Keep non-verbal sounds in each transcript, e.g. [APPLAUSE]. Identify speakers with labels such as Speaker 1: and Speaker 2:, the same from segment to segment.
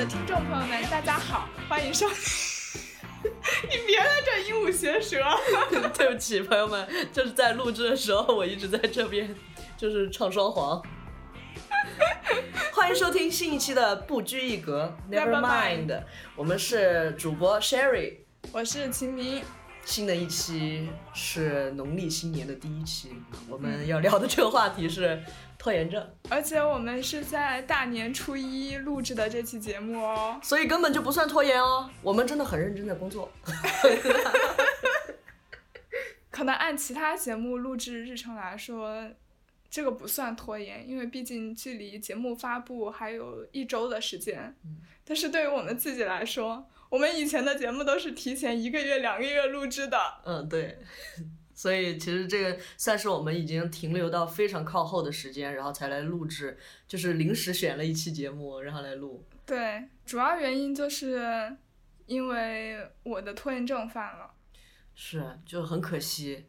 Speaker 1: 的听众朋友们，大家好，欢迎收听。你别在这鹦鹉学舌。[LAUGHS]
Speaker 2: 对不起，朋友们，就是在录制的时候，我一直在这边就是唱双簧。欢迎收听新一期的不拘一格
Speaker 1: Never Mind，
Speaker 2: 我们是主播 Sherry。
Speaker 1: 我是秦明，
Speaker 2: 新的一期是农历新年的第一期，我们要聊的这个话题是拖延症，
Speaker 1: 而且我们是在大年初一录制的这期节目哦。[LAUGHS]
Speaker 2: 所以根本就不算拖延哦，我们真的很认真在工作。[LAUGHS]
Speaker 1: 可能按其他节目录制日程来说，这个不算拖延，因为毕竟距离节目发布还有一周的时间。但是对于我们自己来说，我们以前的节目都是提前一个月、两个月录制的。
Speaker 2: 嗯，对。所以其实这个算是我们已经停留到非常靠后的时间，然后才来录制，就是临时选了一期节目，然后来录。
Speaker 1: 对，主要原因就是因为我的拖延症犯了。
Speaker 2: 是，就很可惜，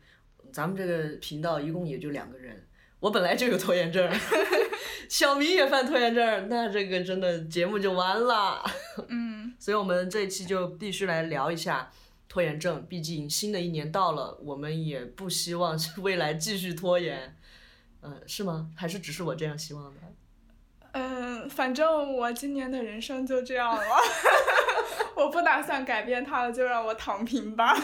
Speaker 2: 咱们这个频道一共也就两个人，我本来就有拖延症，[LAUGHS] 小明也犯拖延症，那这个真的节目就完了。
Speaker 1: 嗯，
Speaker 2: 所以我们这一期就必须来聊一下拖延症，毕竟新的一年到了，我们也不希望未来继续拖延。嗯、是吗？还是只是我这样希望的？
Speaker 1: 嗯，反正我今年的人生就这样了，[LAUGHS] 我不打算改变它了，就让我躺平吧。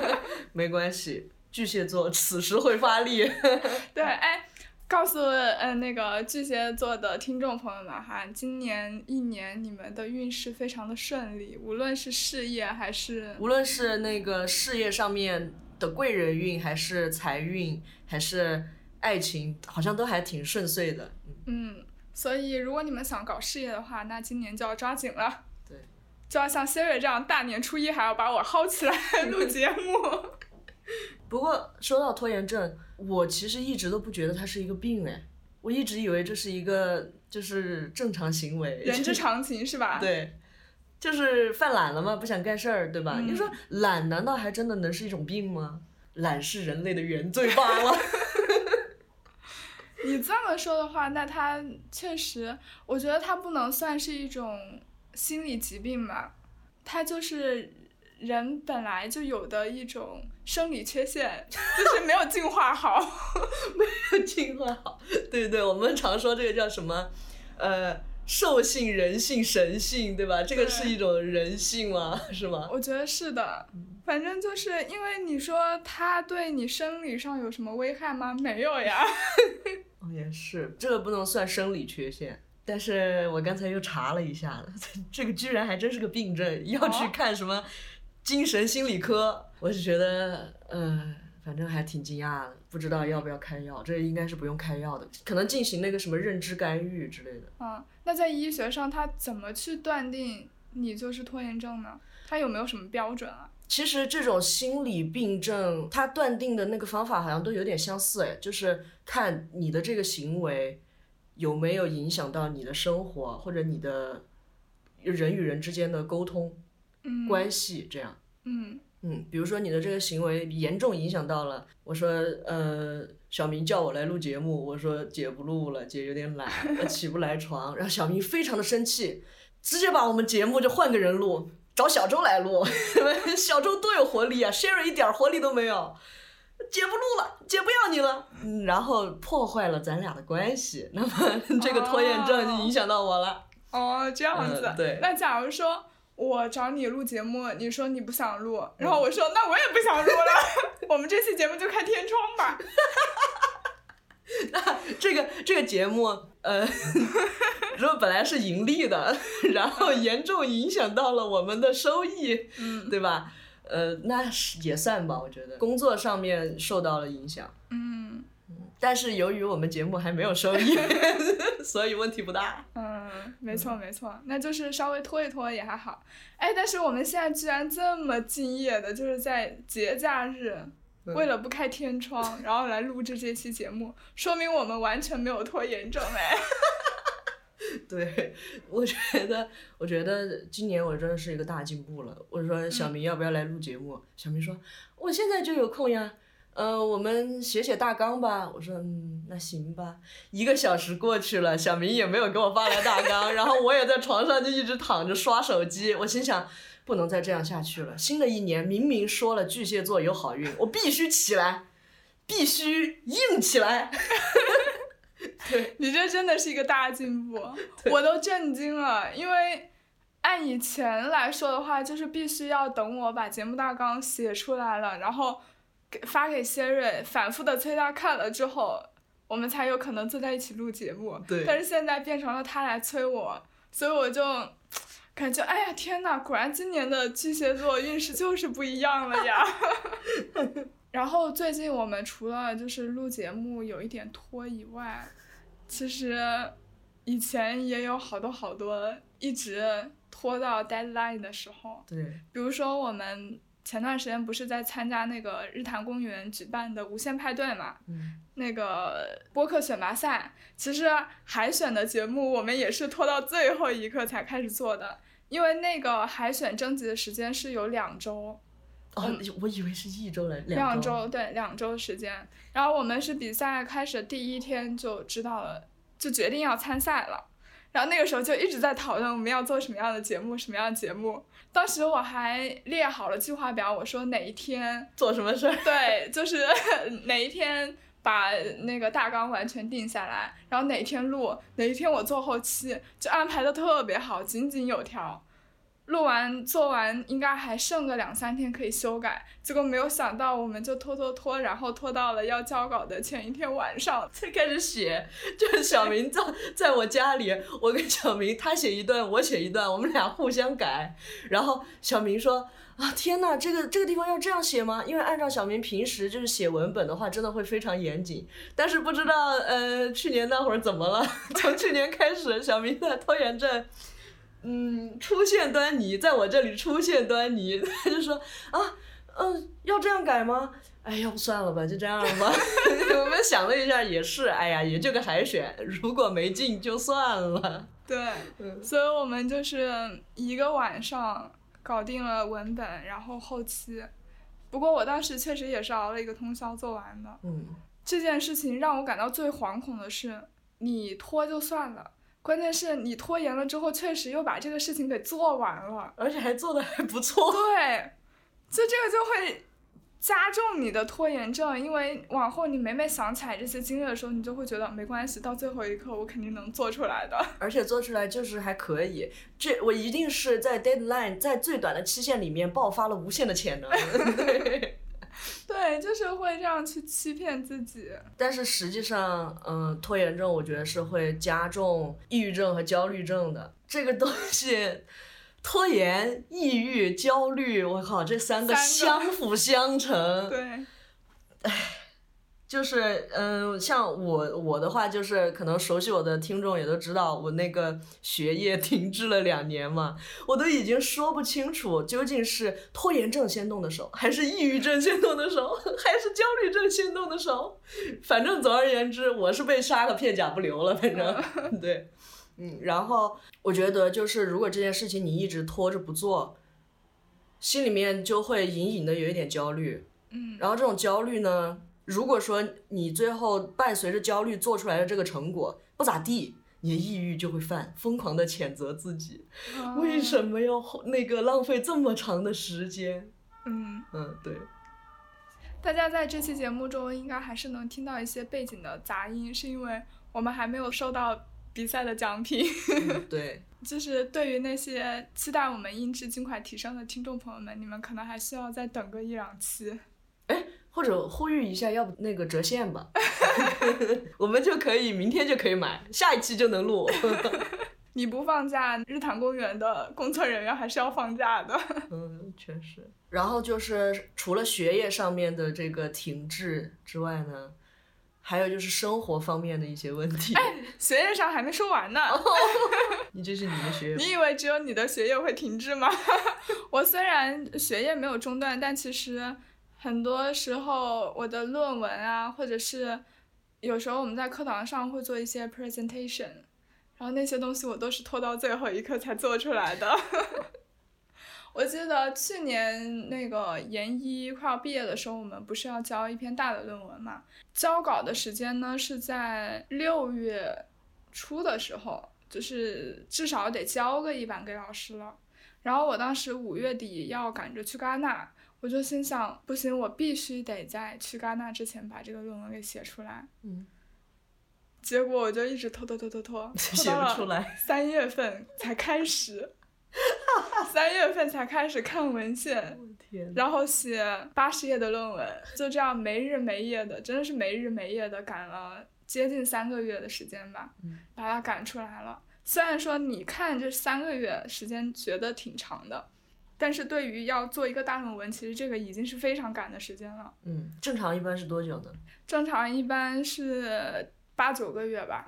Speaker 1: [LAUGHS]
Speaker 2: 没关系，巨蟹座此时会发力。[LAUGHS]
Speaker 1: 对，哎，告诉呃那个巨蟹座的听众朋友们哈，今年一年你们的运势非常的顺利，无论是事业还是
Speaker 2: 无论是那个事业上面的贵人运，还是财运，还是爱情，好像都还挺顺遂的。嗯，
Speaker 1: 嗯，所以如果你们想搞事业的话，那今年就要抓紧了。
Speaker 2: 对，
Speaker 1: 就要像 Siri 这样，大年初一还要把我薅起来 [LAUGHS] 录节目。
Speaker 2: 不过说到拖延症，我其实一直都不觉得它是一个病哎，我一直以为这是一个就是正常行为，
Speaker 1: 人之常情是吧？[LAUGHS]
Speaker 2: 对。就是犯懒了嘛，不想干事儿，对吧？
Speaker 1: 嗯
Speaker 2: 你说懒难道还真的能是一种病吗？懒是人类的原罪罢了。[LAUGHS]
Speaker 1: 你这么说的话，那它确实，我觉得它不能算是一种心理疾病吧，它就是人本来就有的一种生理缺陷，[LAUGHS] 就是没有进化好。[LAUGHS]
Speaker 2: 没有进化好，对对，我们常说这个叫什么？呃，兽性、人性、神性，对吧？这个是一种人性吗？[LAUGHS] 是吗？
Speaker 1: 我觉得是的，反正就是因为你说它对你生理上有什么危害吗？没有呀。
Speaker 2: 哦，也是，这个不能算生理缺陷。但是我刚才又查了一下，这个居然还真是个病症，要去
Speaker 1: 哦
Speaker 2: 看什么精神心理科。我是觉得，呃，反正还挺惊讶的，不知道要不要开药。这应该是不用开药的，可能进行那个什么认知干预之类的。
Speaker 1: 嗯，那在医学上，他怎么去断定你就是拖延症呢？他有没有什么标准啊？
Speaker 2: 其实这种心理病症，它断定的那个方法好像都有点相似，哎，就是看你的这个行为有没有影响到你的生活或者你的人与人之间的沟通
Speaker 1: 嗯，
Speaker 2: 关系，这样。
Speaker 1: 嗯
Speaker 2: 嗯，比如说你的这个行为严重影响到了，我说，呃，小明叫我来录节目，我说姐不录了，姐有点懒，呃起不来床，然后小明非常的生气，直接把我们节目就换个人录，找小周来录，[LAUGHS] 小周多有活力啊，Sherry 一点活力都没有，姐不录了，姐不要你了，嗯，然后破坏了咱俩的关系，那么 [LAUGHS] 这个拖延症就影响到我了，
Speaker 1: 哦，这样子。
Speaker 2: 嗯对。
Speaker 1: 那假如说我找你录节目，你说你不想录，然后我说那我也不想录了，[LAUGHS] 我们这期节目就开天窗吧。[LAUGHS]
Speaker 2: 那这个这个节目，呃，[LAUGHS] 如果本来是盈利的，然后严重影响到了我们的收益，
Speaker 1: 嗯。
Speaker 2: 对吧？呃，那是也算吧，我觉得工作上面受到了影响，
Speaker 1: 嗯
Speaker 2: 但是由于我们节目还没有收益，[LAUGHS] 所以问题不大。
Speaker 1: 嗯，没错没错，那就是稍微拖一拖也还好。哎，但是我们现在居然这么敬业的，就是在节假日。
Speaker 2: 嗯
Speaker 1: 为了不开天窗，然后来录制这期节目，说明我们完全没有拖延症哎。[LAUGHS]
Speaker 2: 对，我觉得，我觉得今年我真的是一个大进步了。我说小明要不要来录节目？小明说我现在就有空呀。呃，我们写写大纲吧。我说，嗯，那行吧。一个小时过去了，小明也没有给我发来大纲，然后我也在床上就一直躺着刷手机。我心想，不能再这样下去了。新的一年明明说了巨蟹座有好运，我必须起来，必须硬起来。[LAUGHS] 对
Speaker 1: 你这真的是一个大进步，我都震惊了，因为按以前来说的话，就是必须要等我把节目大纲写出来了，然后给发给谢瑞，反复的催他看了之后，我们才有可能坐在一起录节目。
Speaker 2: 对。
Speaker 1: 但是现在变成了他来催我，所以我就感觉，哎呀天呐，果然今年的巨蟹座运势就是不一样了呀。[LAUGHS] 然后最近我们除了就是录节目有一点拖以外，其实以前也有好多好多一直拖到 deadline 的时候。
Speaker 2: 对。
Speaker 1: 比如说我们前段时间不是在参加那个日坛公园举办的无限派对嘛？
Speaker 2: 嗯。
Speaker 1: 那个播客选拔赛，其实海选的节目我们也是拖到最后一刻才开始做的，因为那个海选征集的时间是有两周。
Speaker 2: 哦，我以为是一周嘞，
Speaker 1: 两周对两周时间，然后我们是比赛开始第一天就知道了，就决定要参赛了，然后那个时候就一直在讨论我们要做什么样的节目，什么样的节目。当时我还列好了计划表，我说哪一天
Speaker 2: 做什么事儿，
Speaker 1: 对，就是 [LAUGHS] 哪一天把那个大纲完全定下来，然后哪一天录，哪一天我做后期，就安排的特别好，井井有条。录完做完应该还剩个两三天可以修改，结果没有想到我们就拖拖拖，然后拖到了要交稿的前一天晚上 [LAUGHS]
Speaker 2: 才开始写。就是小明在在我家里，我跟小明他写一段我写一段，我们俩互相改。然后小明说啊天呐，这个这个地方要这样写吗？因为按照小明平时就是写文本的话，真的会非常严谨。但是不知道呃去年那会儿怎么了，[LAUGHS] 从去年开始小明的拖延症。嗯，出现端倪，在我这里出现端倪，[LAUGHS] 他就说啊，嗯，要这样改吗？哎，要不算了吧，就这样吧。[LAUGHS] 我们想了一下，也是，哎呀，也就个海选，如果没进就算了。
Speaker 1: 对，所以我们就是一个晚上搞定了文本，然后后期。不过我当时确实也是熬了一个通宵做完的。
Speaker 2: 嗯。
Speaker 1: 这件事情让我感到最惶恐的是，你拖就算了。关键是你拖延了之后，确实又把这个事情给做完了，
Speaker 2: 而且还做的还不错。
Speaker 1: 对，就这个就会加重你的拖延症，因为往后你每每想起来这些经历的时候，你就会觉得没关系，到最后一刻我肯定能做出来的。
Speaker 2: 而且做出来就是还可以，这我一定是在 deadline 在最短的期限里面爆发了无限的潜能。对。[LAUGHS] [LAUGHS]
Speaker 1: 对，就是会这样去欺骗自己。
Speaker 2: 但是实际上，嗯，拖延症我觉得是会加重抑郁症和焦虑症的。这个东西，拖延、抑郁、焦虑，我靠，这三个相辅相成。
Speaker 1: 对。
Speaker 2: 唉。就是，嗯，像我我的话，就是可能熟悉我的听众也都知道，我那个学业 [LAUGHS] 停滞了两年嘛，我都已经说不清楚究竟是拖延症先动的手，还是抑郁症先动的手，还是焦虑症先动的手。反正总而言之，我是被杀个片甲不留了，反正 [LAUGHS] 对，嗯，然后我觉得就是如果这件事情你一直拖着不做，心里面就会隐隐的有一点焦虑，
Speaker 1: 嗯，
Speaker 2: 然后这种焦虑呢。如果说你最后伴随着焦虑做出来的这个成果不咋地，你的抑郁就会犯，疯狂的谴责自己，为什么要那个浪费这么长的时间？
Speaker 1: 嗯
Speaker 2: 嗯，对。
Speaker 1: 大家在这期节目中应该还是能听到一些背景的杂音，是因为我们还没有收到比赛的奖品。[LAUGHS]
Speaker 2: 对。
Speaker 1: 就是对于那些期待我们音质尽快提升的听众朋友们，你们可能还需要再等个一两期。
Speaker 2: 哎。或者呼吁一下，要不那个折现吧 [LAUGHS] [LAUGHS] 我们就可以明天就可以买，下一期就能录。[LAUGHS]
Speaker 1: 你不放假，日坛公园的工作人员还是要放假的。
Speaker 2: 嗯，确实。然后就是除了学业上面的这个停滞之外呢，还有就是生活方面的一些问题。
Speaker 1: 哎，学业上还没说完呢。
Speaker 2: 你这是你的学业？
Speaker 1: 你以为只有你的学业会停滞吗？我虽然学业没有中断，但其实。很多时候，我的论文啊，或者是有时候我们在课堂上会做一些 presentation，然后那些东西我都是拖到最后一刻才做出来的。[LAUGHS] 我记得去年那个研一快要毕业的时候，我们不是要交一篇大的论文嘛？交稿的时间呢是在六月初的时候，就是至少得交个一版给老师了。然后我当时五月底要赶着去戛纳，我就心想，不行，我必须得在去戛纳之前把这个论文给写出来。
Speaker 2: 嗯。
Speaker 1: 结果我就一直拖拖拖拖拖，[LAUGHS] 写不出来 [LAUGHS] 三月份才开始。[LAUGHS] 三月份才开始看文献，然后写八十页的论文，就这样没日没夜的，真的是没日没夜的赶了接近三个月的时间吧，把它赶出来了。虽然说你看这三个月时间觉得挺长的，但是对于要做一个大论文，其实这个已经是非常赶的时间了。
Speaker 2: 嗯，正常一般是多久呢？[LAUGHS]
Speaker 1: 正常一般是八九个月吧。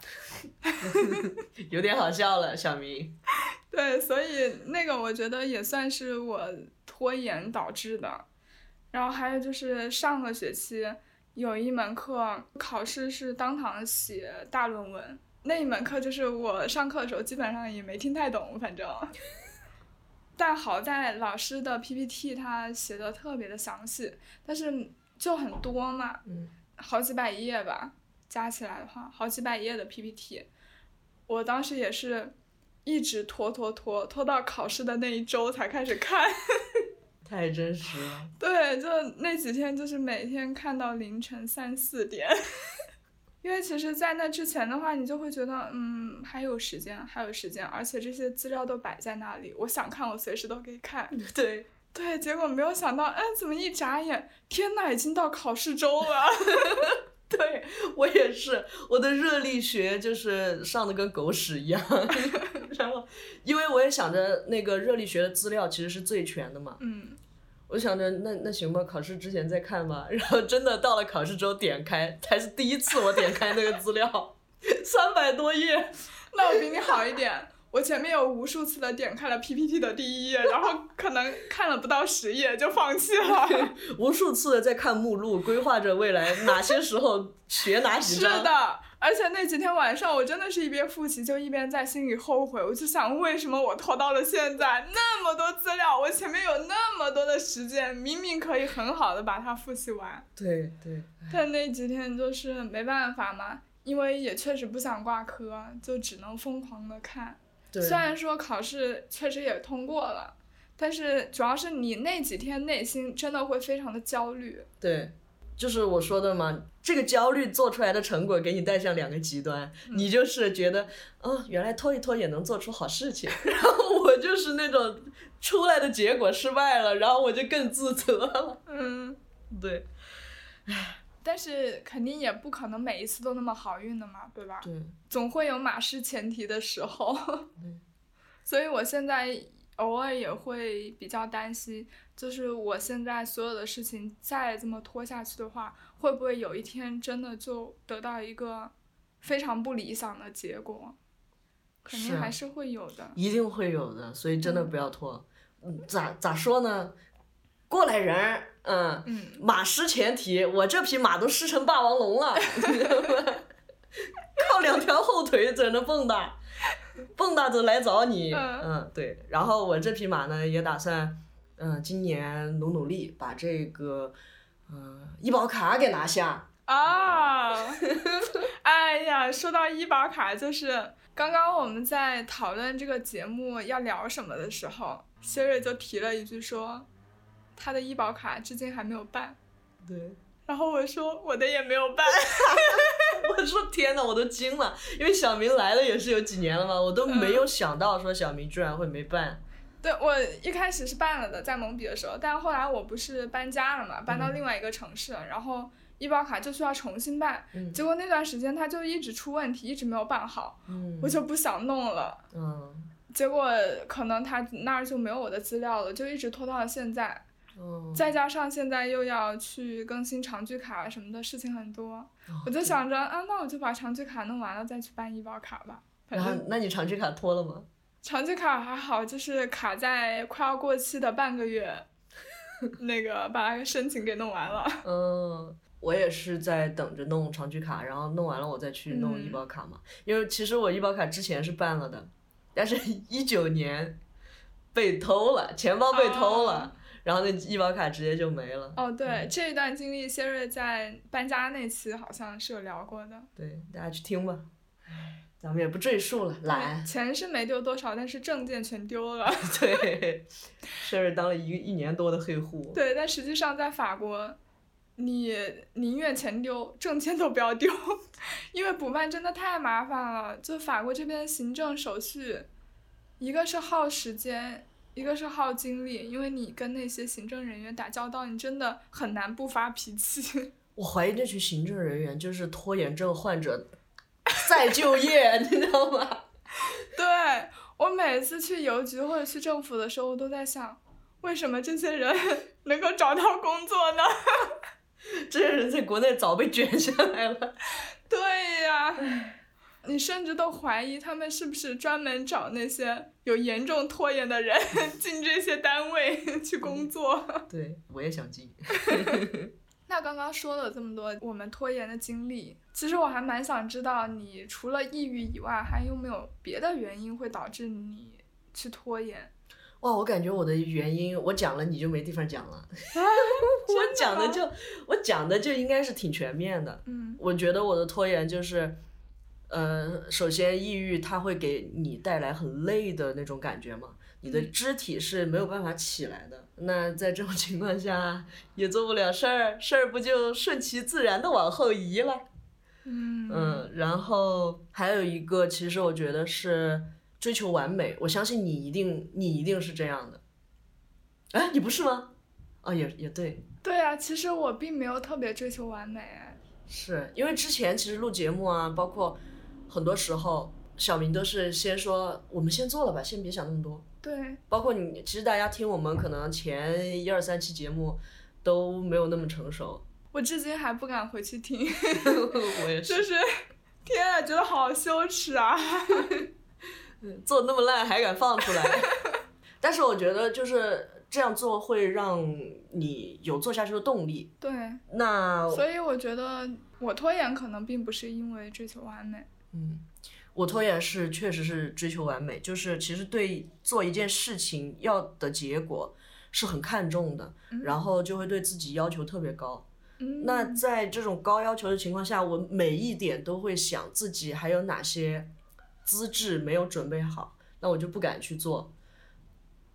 Speaker 1: [LAUGHS]
Speaker 2: 有点好笑了，小明。[LAUGHS]
Speaker 1: 对，所以那个我觉得也算是我拖延导致的，然后还有就是上个学期有一门课考试是当堂写大论文，那一门课就是我上课的时候基本上也没听太懂，反正，但好在老师的 PPT 他写的特别的详细，但是就很多嘛，好几百页吧，加起来的话好几百页的 PPT，我当时也是。一直拖拖拖拖到考试的那一周才开始看，[LAUGHS]
Speaker 2: 太真实了。
Speaker 1: 对，就那几天就是每天看到凌晨三四点，因为其实，在那之前的话，你就会觉得，嗯，还有时间，还有时间，而且这些资料都摆在那里，我想看，我随时都可以看。
Speaker 2: 对。
Speaker 1: 对，结果没有想到，哎，怎么一眨眼，天呐，已经到考试周了。[LAUGHS]
Speaker 2: 对我也是，我的热力学就是上的跟狗屎一样，[LAUGHS] 然后因为我也想着那个热力学的资料其实是最全的嘛，
Speaker 1: 嗯，
Speaker 2: 我想着那那行吧，考试之前再看吧，然后真的到了考试之后点开，才是第一次我点开那个资料，三百多页，
Speaker 1: 那我比你好一点。我前面有无数次的点开了 PPT 的第一页，然后可能看了不到十页就放弃了。[LAUGHS]
Speaker 2: 无数次的在看目录，规划着未来哪些时候学哪几
Speaker 1: 章。是的，而且那几天晚上我真的是一边复习就一边在心里后悔，我就想为什么我拖到了现在，那么多资料，我前面有那么多的时间，明明可以很好的把它复习完。
Speaker 2: 对对。
Speaker 1: 但那几天就是没办法嘛，因为也确实不想挂科，就只能疯狂的看。虽然说考试确实也通过了，但是主要是你那几天内心真的会非常的焦虑。
Speaker 2: 对，就是我说的嘛，这个焦虑做出来的成果给你带上两个极端，你就是觉得，哦，原来拖一拖也能做出好事情，[LAUGHS] 然后我就是那种出来的结果失败了，然后我就更自责了。
Speaker 1: 嗯，[LAUGHS]
Speaker 2: 对，
Speaker 1: 唉。但是肯定也不可能每一次都那么好运的嘛，对吧？
Speaker 2: 对。
Speaker 1: 总会有马失前蹄的时候。[LAUGHS] 所以我现在偶尔也会比较担心，就是我现在所有的事情再这么拖下去的话，会不会有一天真的就得到一个非常不理想的结果？肯定还是会有的。
Speaker 2: 一定会有的，所以真的不要拖。嗯，咋咋说呢？过来人。嗯，马失前蹄，我这匹马都失成霸王龙了，[LAUGHS] 靠两条后腿在那蹦跶，蹦跶着来找你。嗯，对，然后我这匹马呢，也打算，嗯，今年努努力把这个，嗯，医保卡给拿下。
Speaker 1: 啊，[LAUGHS] 哎呀，说到医保卡，就是刚刚我们在讨论这个节目要聊什么的时候，谢瑞就提了一句说。他的医保卡至今还没有办，
Speaker 2: 对。[LAUGHS]
Speaker 1: 然后我说我的也没有办，[LAUGHS]
Speaker 2: 我说天呐，我都惊了，因为小明来了也是有几年了嘛，我都没有想到说小明居然会没办。
Speaker 1: 对，我一开始是办了的，在蒙彼的时候，但后来我不是搬家了嘛，搬到另外一个城市，然后医保卡就需要重新办，结果那段时间他就一直出问题，一直没有办好，我就不想弄了。
Speaker 2: 嗯。
Speaker 1: 结果可能他那儿就没有我的资料了，就一直拖到了现在。再加上现在又要去更新长居卡什么的事情很多，我就想着啊，那我就把长居卡弄完了再去办医保卡吧。
Speaker 2: 然后，那你长居卡拖了吗？
Speaker 1: 长居卡还好，就是卡在快要过期的半个月，那个把申请给弄完了。
Speaker 2: 嗯，我也是在等着弄长居卡，然后弄完了我再去弄医保卡嘛。因为其实我医保卡之前是办了的，但是 [LAUGHS] 一九年。被偷了，钱包被偷了，
Speaker 1: 哦
Speaker 2: 然后那医保卡直接就没了。
Speaker 1: 哦，对，这一段经历，谢瑞在搬家那期好像是有聊过的。
Speaker 2: 对，大家去听吧。唉，咱们也不赘述了，懒。
Speaker 1: 钱是没丢多少，但是证件全丢了。[LAUGHS]
Speaker 2: 对，事儿当了一一年多的黑户。
Speaker 1: 对，但实际上在法国，你宁愿钱丢，证件都不要丢，[LAUGHS] 因为补办真的太麻烦了。就法国这边行政手续，一个是耗时间，一个是耗精力，因为你跟那些行政人员打交道，你真的很难不发脾气。[LAUGHS]
Speaker 2: 我怀疑这群行政人员就是拖延症患者 [LAUGHS] 再就业，[LAUGHS] 你知道吗？
Speaker 1: 对我每次去邮局或者去政府的时候，我都在想，为什么这些人能够找到工作呢？[LAUGHS]
Speaker 2: 这些人在国内早被卷下来了。
Speaker 1: 对呀，你甚至都怀疑他们是不是专门找那些有严重拖延的人进这些单位去工作。
Speaker 2: 对，我也想进。
Speaker 1: 那刚刚说了这么多我们拖延的经历，其实我还蛮想知道，你除了抑郁以外，还有没有别的原因会导致你去拖延？
Speaker 2: 哇，我感觉我的原因，我讲了你就没地方讲了。[LAUGHS] [LAUGHS] 我讲的就，我讲的就应该是挺全面的。
Speaker 1: 嗯
Speaker 2: 我觉得我的拖延就是，呃，首先抑郁它会给你带来很累的那种感觉嘛，你的
Speaker 1: 嗯
Speaker 2: 肢体是没有办法起来的。那在这种情况下也做不了事儿，事儿不就顺其自然的往后移了？
Speaker 1: 嗯
Speaker 2: 嗯，然后还有一个，其实我觉得是追求完美。我相信你一定，你一定是这样的。哎，你不是吗？啊，也也对，
Speaker 1: 对啊，其实我并没有特别追求完美。
Speaker 2: 是因为之前其实录节目啊，包括很多时候，小明都是先说我们先做了吧，先别想那么多。
Speaker 1: 对，
Speaker 2: 包括你，其实大家听我们可能前一二三期节目都没有那么成熟，
Speaker 1: 我至今还不敢回去听，[LAUGHS]
Speaker 2: 我也 [LAUGHS] 是，
Speaker 1: 就是是，天啊，觉得好羞耻啊！[LAUGHS]
Speaker 2: 做那么烂还敢放出来。但是我觉得就是这样做会让你有做下去的动力。
Speaker 1: 对，
Speaker 2: 那
Speaker 1: 所以我觉得我拖延可能并不是因为追求完美。
Speaker 2: 嗯，我拖延是确实是追求完美，就是其实对做一件事情要的结果是很看重的，然后就会对自己要求特别高。
Speaker 1: 嗯，
Speaker 2: 那在这种高要求的情况下，我每一点都会想自己还有哪些资质没有准备好，那我就不敢去做。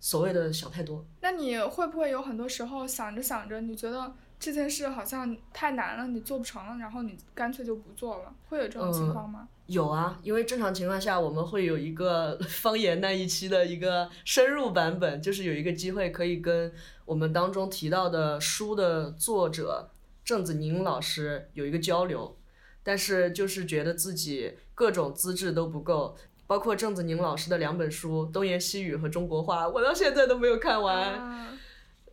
Speaker 2: 所谓的想太多，
Speaker 1: 那你会不会有很多时候想着想着，你觉得这件事好像太难了，你做不成了，然后你干脆就不做了？会有这种情况吗？
Speaker 2: 有啊，因为正常情况下我们会有一个 [LAUGHS] 方言那一期的一个深入版本，就是有一个机会可以跟我们当中提到的书的作者郑子宁老师有一个交流，但是就是觉得自己各种资质都不够，包括郑子宁老师的两本书《东言西语》和《中国话》，我到现在都没有看完。
Speaker 1: 啊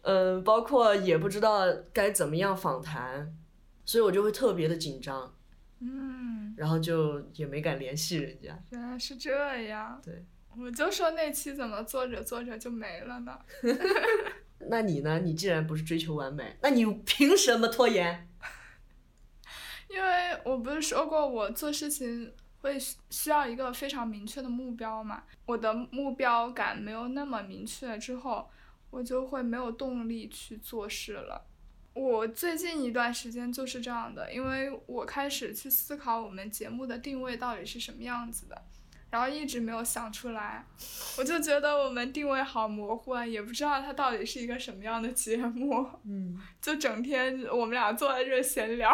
Speaker 2: 嗯，包括也不知道该怎么样访谈，所以我就会特别的紧张，
Speaker 1: 嗯，
Speaker 2: 然后就也没敢联系人家。
Speaker 1: 原来是这样。
Speaker 2: 对，
Speaker 1: 我就说那期怎么做着做着就没了呢？[LAUGHS] [LAUGHS]
Speaker 2: 那你呢？你既然不是追求完美，那你凭什么拖延？[LAUGHS]
Speaker 1: 因为我不是说过我做事情会需需要一个非常明确的目标嘛，我的目标感没有那么明确之后，我就会没有动力去做事了。我最近一段时间就是这样的，因为我开始去思考我们节目的定位到底是什么样子的，然后一直没有想出来，我就觉得我们定位好模糊啊，也不知道它到底是一个什么样的节目。
Speaker 2: 嗯，[LAUGHS]
Speaker 1: 就整天我们俩坐在这闲聊，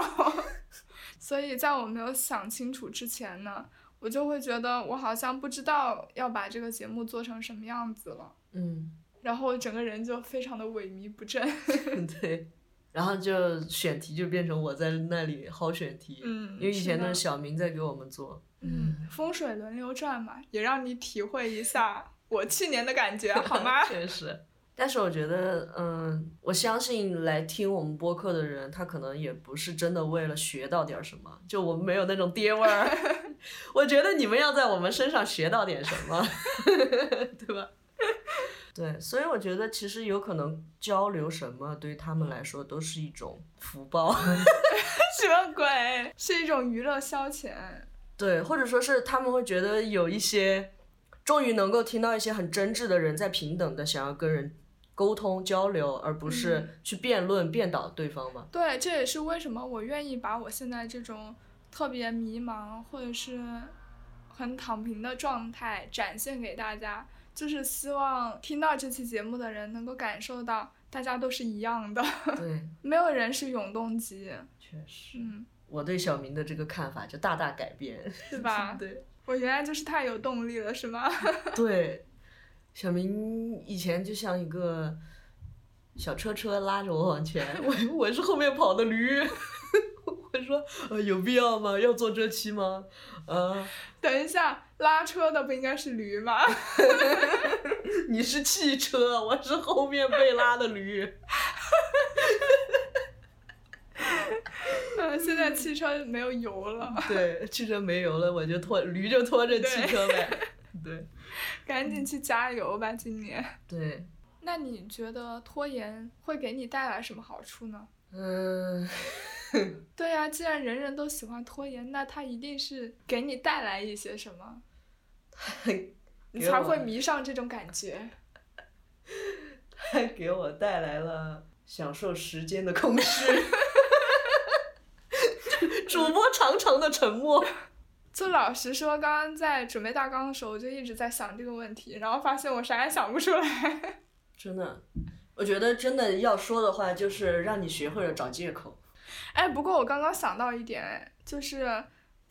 Speaker 1: [LAUGHS] 所以在我没有想清楚之前呢，我就会觉得我好像不知道要把这个节目做成什么样子了，
Speaker 2: 嗯，
Speaker 1: 然后整个人就非常的萎靡不振。[LAUGHS]
Speaker 2: 对，然后就选题就变成我在那里薅选题，
Speaker 1: 嗯，
Speaker 2: 因为以前都是小明在给我们做。
Speaker 1: 嗯，风水轮流转嘛，也让你体会一下我去年的感觉，[LAUGHS] 好吗？[LAUGHS]
Speaker 2: 确实。但是我觉得，嗯，我相信来听我们播客的人，他可能也不是真的为了学到点儿什么，就我们没有那种爹味儿。我觉得你们要在我们身上学到点什么，对吧？对，所以我觉得其实有可能交流什么，对于他们来说都是一种福报。[LAUGHS]
Speaker 1: 什么鬼？是一种娱乐消遣。
Speaker 2: 对，或者说是他们会觉得有一些终于能够听到一些很真挚的人在平等的想要跟人沟通交流，而不是去辩论辩倒对方嘛。
Speaker 1: 对，这也是为什么我愿意把我现在这种特别迷茫或者是很躺平的状态展现给大家，就是希望听到这期节目的人能够感受到大家都是一样的，[LAUGHS]
Speaker 2: 对，
Speaker 1: 没有人是永动机。
Speaker 2: 确实。
Speaker 1: 嗯，
Speaker 2: 我对小明的这个看法就大大改变，
Speaker 1: 是 [LAUGHS] 吧？
Speaker 2: 对。
Speaker 1: 我原来就是太有动力了，是吗？[LAUGHS]
Speaker 2: 对，小明以前就像一个小车车拉着我往前，我我是后面跑的驴。我说，呃，有必要吗？要做这期吗？啊。
Speaker 1: 等一下，拉车的不应该是驴吗？[LAUGHS]
Speaker 2: 你是汽车，我是后面被拉的驴。
Speaker 1: 嗯，[LAUGHS] 现在汽车没有油了。
Speaker 2: 对，汽车没油了，我就拖驴就拖着汽车呗。[LAUGHS] 对。
Speaker 1: 赶紧去加油吧，今年。
Speaker 2: 对。
Speaker 1: 那你觉得拖延会给你带来什么好处呢？
Speaker 2: 嗯。
Speaker 1: 对呀，既然人人都喜欢拖延，那它一定是给你带来一些什么，你 [LAUGHS] 才会迷上这种感觉。
Speaker 2: 它 [LAUGHS] 给我带来了享受时间的空虚。主播长长的沉默。[LAUGHS]
Speaker 1: 就老实说，刚刚在准备大纲的时候，我就一直在想这个问题，然后发现我啥也想不出来。
Speaker 2: 真的，我觉得真的要说的话，就是让你学会了找借口。
Speaker 1: 哎，不过我刚刚想到一点，就是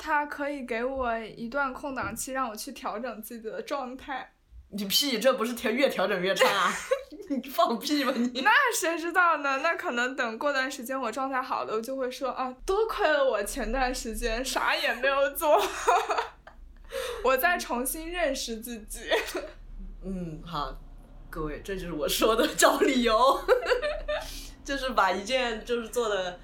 Speaker 1: 它可以给我一段空档期，让我去调整自己的状态。
Speaker 2: 你屁，这不是调越调整越差？[LAUGHS] 你放屁吧你！
Speaker 1: 那谁知道呢？那可能等过段时间我状态好了，我就会说啊，多亏了我前段时间啥也没有做，[LAUGHS] 我再重新认识自己。[LAUGHS]
Speaker 2: 嗯，好，各位，这就是我说的找理由，就是把一件就是做的，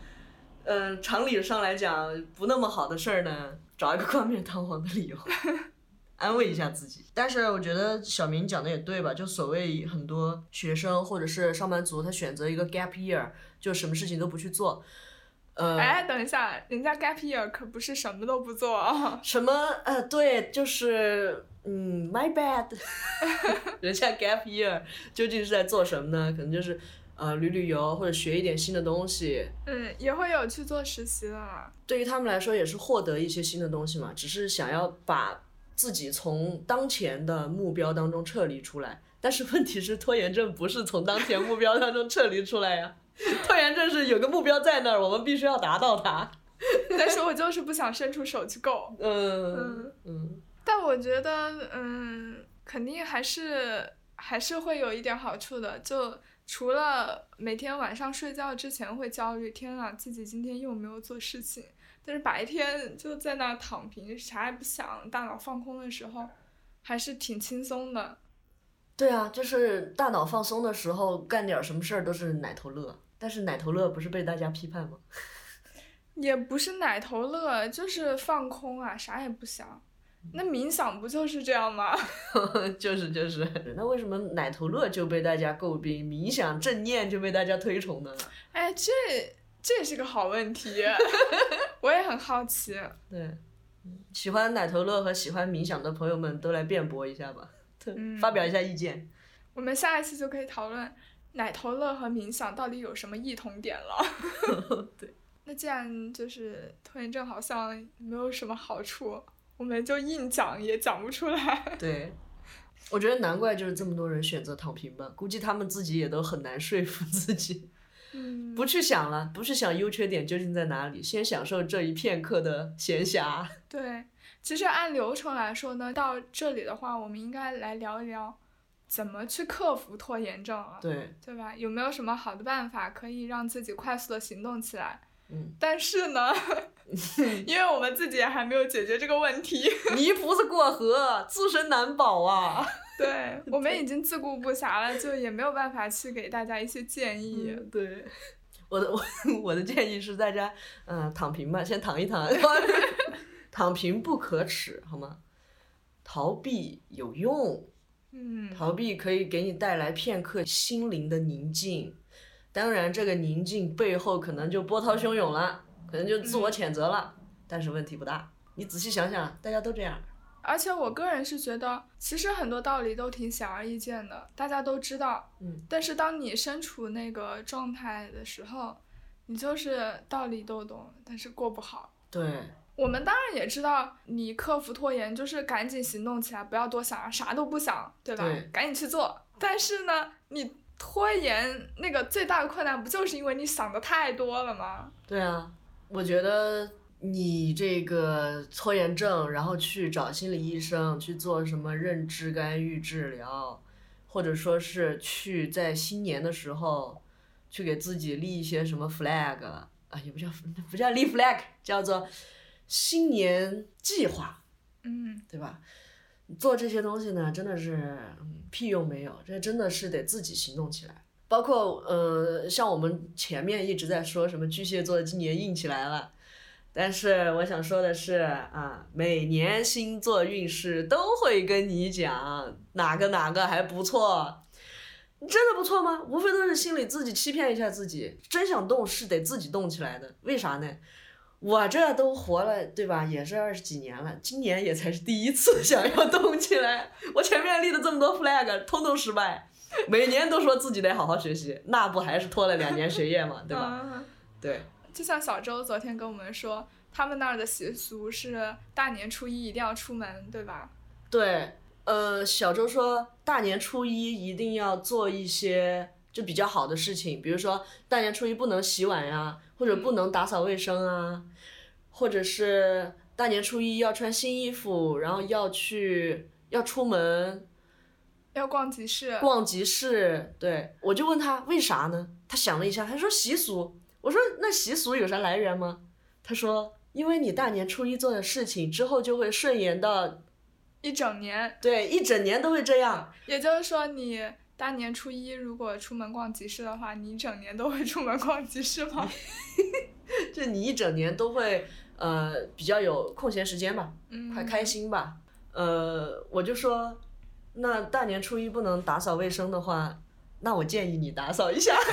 Speaker 2: 嗯，常理上来讲不那么好的事儿呢，找一个冠冕堂皇的理由。安慰一下自己，但是我觉得小明讲的也对吧？就所谓很多学生或者是上班族，他选择一个 gap year，就什么事情都不去做。呃，
Speaker 1: 哎，等一下，人家 gap year 可不是什么都不做啊。
Speaker 2: 什么？呃，对，就是嗯，my bad。[LAUGHS] [LAUGHS] 人家 gap year 究竟是在做什么呢？可能就是呃旅旅游或者学一点新的东西。
Speaker 1: 嗯，也会有去做实习的。
Speaker 2: 对于他们来说，也是获得一些新的东西嘛，只是想要把。自己从当前的目标当中撤离出来，但是问题是拖延症不是从当前目标当中撤离出来呀，拖延症是有个目标在那儿，我们必须要达到它。[LAUGHS]
Speaker 1: 但是我就是不想伸出手去够。
Speaker 2: 嗯嗯。
Speaker 1: 但我觉得，嗯，肯定还是还是会有一点好处的，就除了每天晚上睡觉之前会焦虑，天啊，自己今天又没有做事情。但是白天就在那躺平，啥也不想，大脑放空的时候，还是挺轻松的。
Speaker 2: 对啊，就是大脑放松的时候，干点什么事儿都是奶头乐。但是奶头乐不是被大家批判吗？[LAUGHS]
Speaker 1: 也不是奶头乐，就是放空啊，啥也不想。那冥想不就是这样吗？[LAUGHS]
Speaker 2: 就是就是。那为什么奶头乐就被大家诟病，冥想正念就被大家推崇呢？
Speaker 1: 哎，这。这也是个好问题，[LAUGHS] 我也很好奇。
Speaker 2: 对，喜欢奶头乐和喜欢冥想的朋友们都来辩驳一下吧，发表一下意见。
Speaker 1: 我们下一次就可以讨论奶头乐和冥想到底有什么异同点了。[LAUGHS]
Speaker 2: 对。
Speaker 1: 那既然就是拖延症好像没有什么好处，我们就硬讲也讲不出来。[LAUGHS]
Speaker 2: 对，我觉得难怪就是这么多人选择躺平吧，估计他们自己也都很难说服自己。嗯 [LAUGHS] 不去想了，不去想优缺点究竟在哪里，先享受这一片刻的闲暇。[LAUGHS]
Speaker 1: 对，其实按流程来说呢，到这里的话，我们应该来聊一聊怎么去克服拖延症啊。
Speaker 2: 对，
Speaker 1: 对吧？有没有什么好的办法可以让自己快速的行动起来？
Speaker 2: 嗯。
Speaker 1: 但是呢，[LAUGHS] 因为我们自己还没有解决这个问题。
Speaker 2: 泥菩萨过河，自身难保啊。[LAUGHS]
Speaker 1: 对 [LAUGHS] 我们已经自顾不暇了，就也没有办法去给大家一些建议。
Speaker 2: 对，我的我我的建议是大家，嗯，躺平吧，先躺一躺。躺平不可耻，好吗？逃避有用。
Speaker 1: 嗯。
Speaker 2: 逃避可以给你带来片刻心灵的宁静，当然这个宁静背后可能就波涛汹涌了，可能就自我谴责了，但是问题不大。你仔细想想，大家都这样。
Speaker 1: 而且我个人是觉得，其实很多道理都挺显而易见的，大家都知道。
Speaker 2: 嗯。
Speaker 1: 但是当你身处那个状态的时候，你就是道理都懂，但是过不好。
Speaker 2: 对。
Speaker 1: 我们当然也知道，你克服拖延就是赶紧行动起来，不要多想，啥都不想，对吧？
Speaker 2: 对。
Speaker 1: 赶紧去做。但是呢，你拖延那个最大的困难，不就是因为你想的太多了吗？
Speaker 2: 对啊，我觉得。你这个拖延症，然后去找心理医生去做什么认知干预治疗，或者说是去在新年的时候，去给自己立一些什么 flag 啊，也不叫 [LAUGHS] 不叫立 flag，叫做新年计划，
Speaker 1: 嗯，
Speaker 2: 对吧？做这些东西呢，真的是屁用没有，这真的是得自己行动起来。包括呃，像我们前面一直在说什么巨蟹座今年硬起来了。但是我想说的是啊，每年星座运势都会跟你讲哪个哪个还不错，真的不错吗？无非都是心里自己欺骗一下自己，真想动是得自己动起来的。为啥呢？我这都活了对吧？也是二十几年了，今年也才是第一次 [LAUGHS] 想要动起来。我前面立了这么多 flag，通通失败，每年都说自己得好好学习，那不还是拖了两年学业嘛？对吧？对。
Speaker 1: 就像小周昨天跟我们说，他们那儿的习俗是大年初一一定要出门，对吧？
Speaker 2: 对，呃，小周说大年初一一定要做一些就比较好的事情，比如说大年初一不能洗碗呀，或者不能打扫卫生啊，或者是大年初一要穿新衣服，然后要去要出门，
Speaker 1: 要逛集市。
Speaker 2: 逛集市，对，我就问他为啥呢？他想了一下，他说习俗。我说那习俗有啥来源吗？他说，因为你大年初一做的事情之后就会顺延到
Speaker 1: 一整年。
Speaker 2: 对，一整年都会这样。
Speaker 1: 也就是说，你大年初一如果出门逛集市的话，你一整年都会出门逛集市吗？[LAUGHS]
Speaker 2: 就你一整年都会呃比较有空闲时间吧，还开心吧。呃，我就说，那大年初一不能打扫卫生的话，那我建议你打扫一下。[LAUGHS]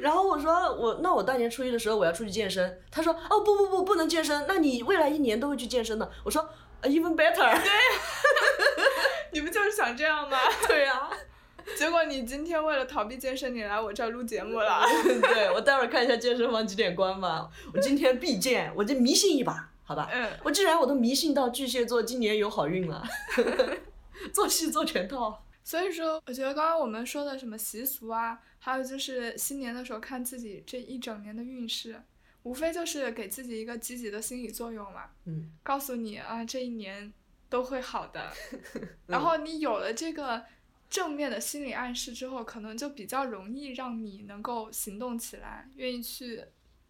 Speaker 2: 然后我说我那我大年初一的时候我要出去健身，他说哦不不不不能健身，那你未来一年都会去健身的。我说 even better。
Speaker 1: 对，[LAUGHS] 你不就是想这样吗？[LAUGHS]
Speaker 2: 对呀。[LAUGHS]
Speaker 1: 结果你今天为了逃避健身，你来我这儿录节目了。[LAUGHS]
Speaker 2: 对，我待会儿看一下健身房几点关吧。我今天必健，我就迷信一把，好吧？
Speaker 1: 嗯。
Speaker 2: 我既然我都迷信到巨蟹座今年有好运了，做戏做全套。
Speaker 1: 所以说，我觉得刚刚我们说的什么习俗啊。还有就是新年的时候看自己这一整年的运势，无非就是给自己一个积极的心理作用嘛。
Speaker 2: 嗯。
Speaker 1: 告诉你啊，这一年都会好的。[LAUGHS] 然后你有了这个正面的心理暗示之后，可能就比较容易让你能够行动起来，愿意去，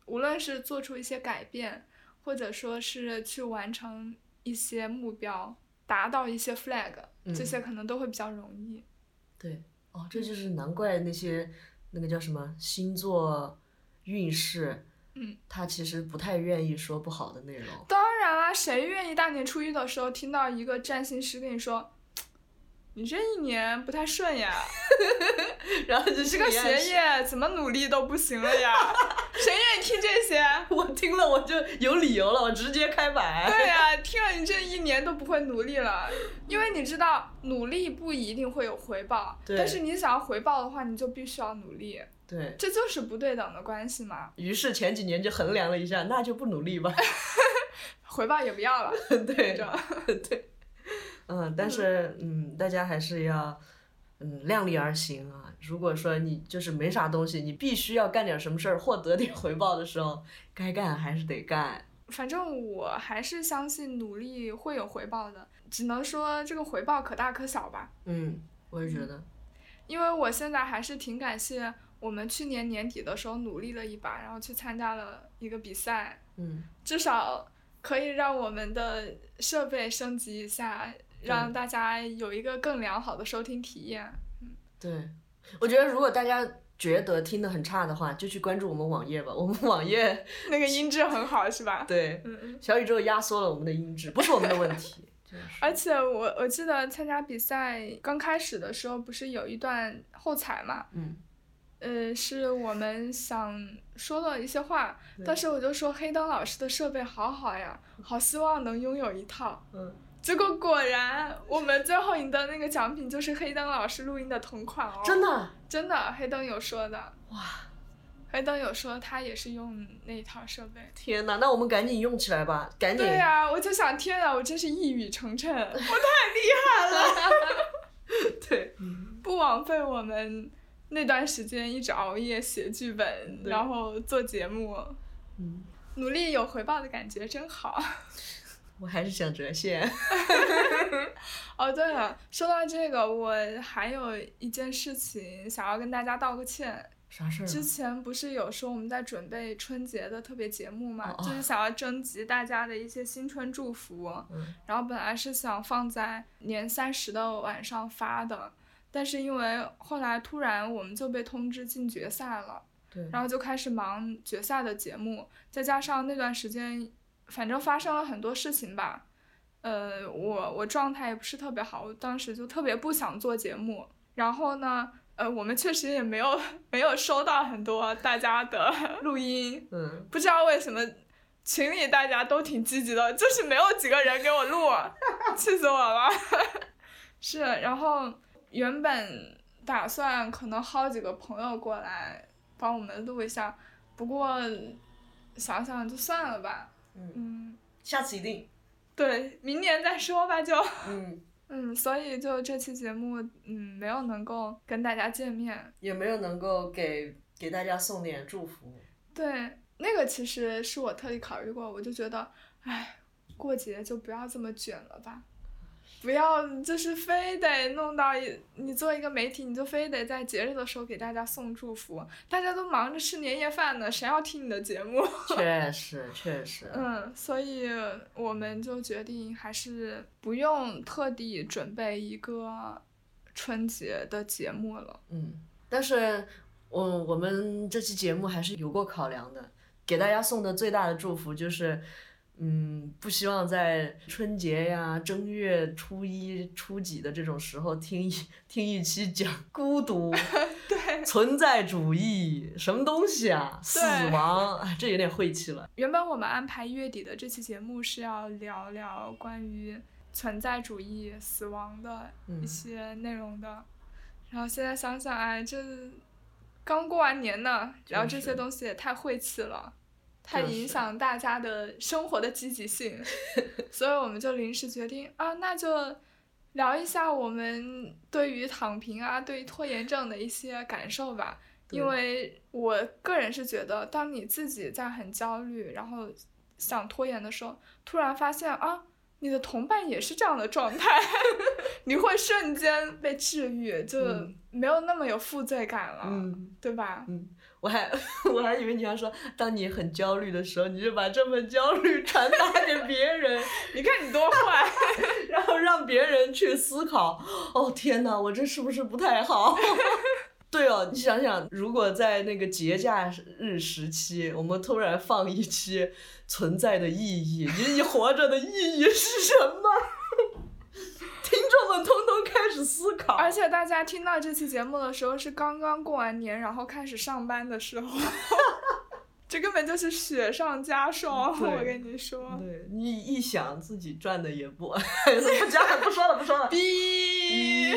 Speaker 1: 无论是做出一些改变，或者说是去完成一些目标，达到一些 flag，这些可能都会比较容易。
Speaker 2: 对。哦，这就是难怪那些那个叫什么星座运势，
Speaker 1: 嗯，
Speaker 2: 他其实不太愿意说不好的内容。
Speaker 1: 当然啦，谁愿意大年初一的时候听到一个占星师跟你说？[TSK] 你这一年不太顺呀，[LAUGHS]
Speaker 2: 然后你
Speaker 1: 这个学业怎么努力都不行了呀？[LAUGHS] 谁愿意听这些？
Speaker 2: 我听了我就有理由了，我直接开摆。
Speaker 1: 对呀，听了你这一年都不会努力了，因为你知道努力不一定会有回报，但是你想要回报的话，你就必须要努力。
Speaker 2: 对，
Speaker 1: 这就是不对等的关系嘛。
Speaker 2: 于是前几年就衡量了一下，那就不努力吧，[LAUGHS]
Speaker 1: 回报也不要了。[LAUGHS]
Speaker 2: 对，对。嗯，但是嗯，大家还是要嗯量力而行啊。如果说你就是没啥东西，你必须要干点什么事儿获得点回报的时候，该干还是得干。
Speaker 1: 反正我还是相信努力会有回报的，只能说这个回报可大可小吧。
Speaker 2: 嗯，我也觉得。
Speaker 1: 因为我现在还是挺感谢我们去年年底的时候努力了一把，然后去参加了一个比赛。
Speaker 2: 嗯。
Speaker 1: 至少可以让我们的设备升级一下。让大家有一个更良好的收听体验。嗯，
Speaker 2: 对，我觉得如果大家觉得听得很差的话，就去关注我们网页吧。我们网页 [LAUGHS]
Speaker 1: 那个音质很好，是吧？[LAUGHS]
Speaker 2: 对，
Speaker 1: 嗯嗯。
Speaker 2: 小宇宙压缩了我们的音质，不是我们的问题。[LAUGHS]
Speaker 1: 而且我我记得参加比赛刚开始的时候，不是有一段后采嘛？
Speaker 2: 嗯。
Speaker 1: 呃，是我们想说的一些话，但是我就说黑灯老师的设备好好呀，好希望能拥有一套。
Speaker 2: 嗯。
Speaker 1: 结果果然，我们最后赢的那个奖品就是黑灯老师录音的同款哦。
Speaker 2: 真的。
Speaker 1: 真的，黑灯有说的。
Speaker 2: 哇。
Speaker 1: 黑灯有说他也是用那一套设备。
Speaker 2: 天呐，那我们赶紧用起来吧，赶紧。
Speaker 1: 对呀，我就想，天呐，我真是一语成谶，我太厉害了。[LAUGHS]
Speaker 2: 对。
Speaker 1: 不枉费我们那段时间一直熬夜写剧本，然后做节目。
Speaker 2: 嗯。
Speaker 1: 努力有回报的感觉真好。[LAUGHS]
Speaker 2: 我还是想折现。[LAUGHS]
Speaker 1: 哦，对了，说到这个，我还有一件事情想要跟大家道个歉。
Speaker 2: 啥事儿？
Speaker 1: 之前不是有说我们在准备春节的特别节目嘛，就是想要征集大家的一些新春祝福。
Speaker 2: 嗯。
Speaker 1: 然后本来是想放在年三十的晚上发的，但是因为后来突然我们就被通知进决赛了。
Speaker 2: 对。
Speaker 1: 然后就开始忙决赛的节目，再加上那段时间。反正发生了很多事情吧，呃，我我状态也不是特别好，我当时就特别不想做节目。然后呢，呃，我们确实也没有 [LAUGHS] 没有收到很多大家的 [LAUGHS] 录音，
Speaker 2: 嗯，
Speaker 1: 不知道为什么群里大家都挺积极的，就是没有几个人给我录，[LAUGHS] 气死我了。是，然后原本打算可能薅几个朋友过来帮我们录一下，不过想想就算了吧。嗯，
Speaker 2: 下次一定。
Speaker 1: 对，明年再说吧，就。
Speaker 2: 嗯。
Speaker 1: 嗯，所以就这期节目，嗯，没有能够跟大家见面。
Speaker 2: 也没有能够给给大家送点祝福。
Speaker 1: 对，那个其实是我特意考虑过，我就觉得，唉，过节就不要这么卷了吧。不要，就是非得弄到你做一个媒体，你就非得在节日的时候给大家送祝福。大家都忙着吃年夜饭呢，谁要听你的节目？[LAUGHS]
Speaker 2: 确实，确实。
Speaker 1: 嗯，所以我们就决定还是不用特地准备一个春节的节目了。
Speaker 2: 嗯，但是我我们这期节目还是有过考量的，给大家送的最大的祝福就是。嗯，不希望在春节呀、正月初一、初几的这种时候听一听一期讲孤独、[LAUGHS] 对存在主义什么东西啊，死亡，哎，这有点晦气了。
Speaker 1: 原本我们安排月底的这期节目是要聊聊关于存在主义、死亡的一些内容的，然后现在想想，哎，这刚过完年呢，然后这些东西也太晦气了。太影响大家的生活的积极性，[LAUGHS] 所以我们就临时决定啊，那就聊一下我们对于躺平啊，对于拖延症的一些感受吧。因为我个人是觉得，当你自己在很焦虑，然后想拖延的时候，突然发现啊，你的同伴也是这样的状态，[LAUGHS] 你会瞬间被治愈，就没有那么有负罪感了，对吧？
Speaker 2: 我还 [LAUGHS] 我还以为你要说，当你很焦虑的时候，你就把这份焦虑传达给别人。[LAUGHS]
Speaker 1: 你看你多坏，[LAUGHS]
Speaker 2: 然后让别人去思考。哦天哪，我这是不是不太好？对哦，你想想，如果在那个节假日时期，我们突然放一期存在的意义，你你活着的意义是什么？听众们通通开始思考，
Speaker 1: 而且大家听到这期节目的时候是刚刚过完年，然后开始上班的时候，[LAUGHS] 这根本就是雪上加霜。我跟你说，
Speaker 2: 对你一想自己赚的也不，[LAUGHS] 不加不说了不说了，
Speaker 1: 逼，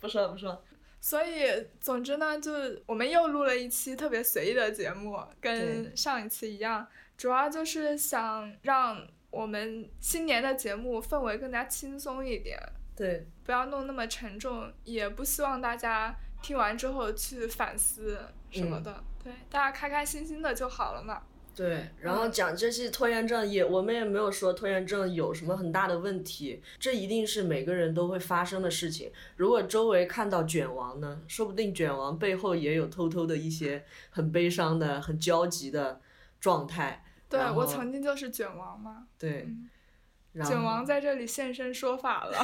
Speaker 2: 不说了不说了。
Speaker 1: 所以总之呢，就我们又录了一期特别随意的节目，跟上一次一样，主要就是想让我们新年的节目氛围更加轻松一点。
Speaker 2: 对，
Speaker 1: 不要弄那么沉重，也不希望大家听完之后去反思什么的。对，大家开开心心的就好了嘛。
Speaker 2: 对，然后讲这些拖延症也，我们也没有说拖延症有什么很大的问题，这一定是每个人都会发生的事情。如果周围看到卷王呢，说不定卷王背后也有偷偷的一些很悲伤的、很焦急的状态。
Speaker 1: 对，我曾经就是卷王嘛。
Speaker 2: 对。
Speaker 1: 卷王在这里现身说法了，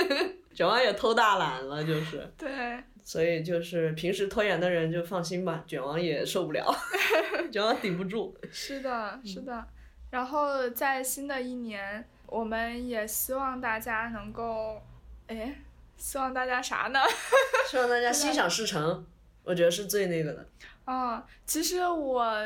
Speaker 1: [LAUGHS]
Speaker 2: 卷王也偷大懒了，就是。[LAUGHS]
Speaker 1: 对。
Speaker 2: 所以就是平时拖延的人就放心吧，卷王也受不了，[LAUGHS] 卷王顶不住。
Speaker 1: 是的，是的。然后在新的一年，我们也希望大家能够，哎，希望大家啥呢？
Speaker 2: 希望大家心想事成。
Speaker 3: 我觉得是最那个的。
Speaker 1: 啊，其实我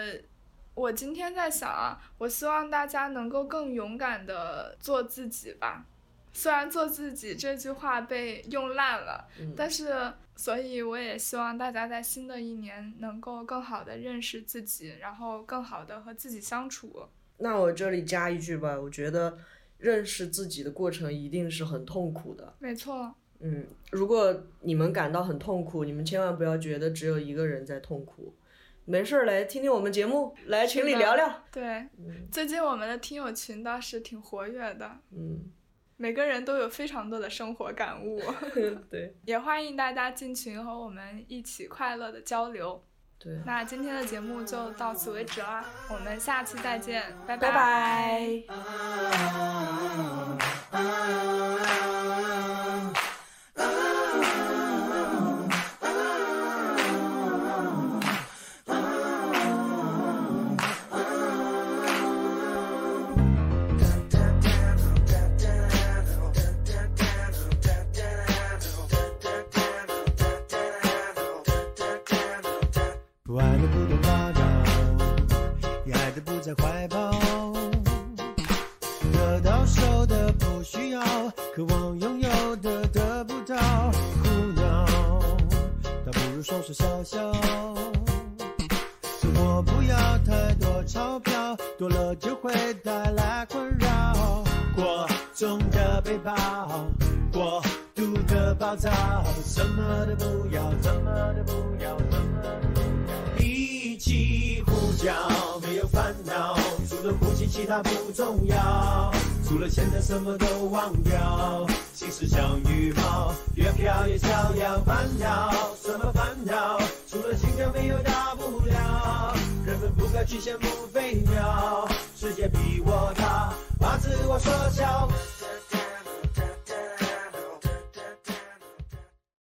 Speaker 1: 我今天在想啊，我希望大家能够更勇敢的做自己吧。虽然“做自己”这句话被用烂了，但是，所以我也希望大家在新的一年能够更好的认识自己，然后更好的和自己相处。
Speaker 3: 那我这里加一句吧，我觉得认识自己的过程一定是很痛苦的。
Speaker 1: 没错。
Speaker 3: 嗯，如果你们感到很痛苦，你们千万不要觉得只有一个人在痛苦。没事儿，来听听我们节目，来群里聊聊。
Speaker 1: 对，最近我们的听友群倒是挺活跃的。
Speaker 3: 嗯。
Speaker 1: 每个人都有非常多的生活感悟，[LAUGHS]
Speaker 3: 对，
Speaker 1: 也欢迎大家进群和我们一起快乐的交流。
Speaker 3: 对，
Speaker 1: 那今天的节目就到此为止啦，我们下期再见，拜
Speaker 3: 拜。找什么都不要什么都不要什么都不要一起呼叫没有烦恼除了呼吸其他不重要除了现在什么都忘掉心事像羽毛越飘越逍遥烦恼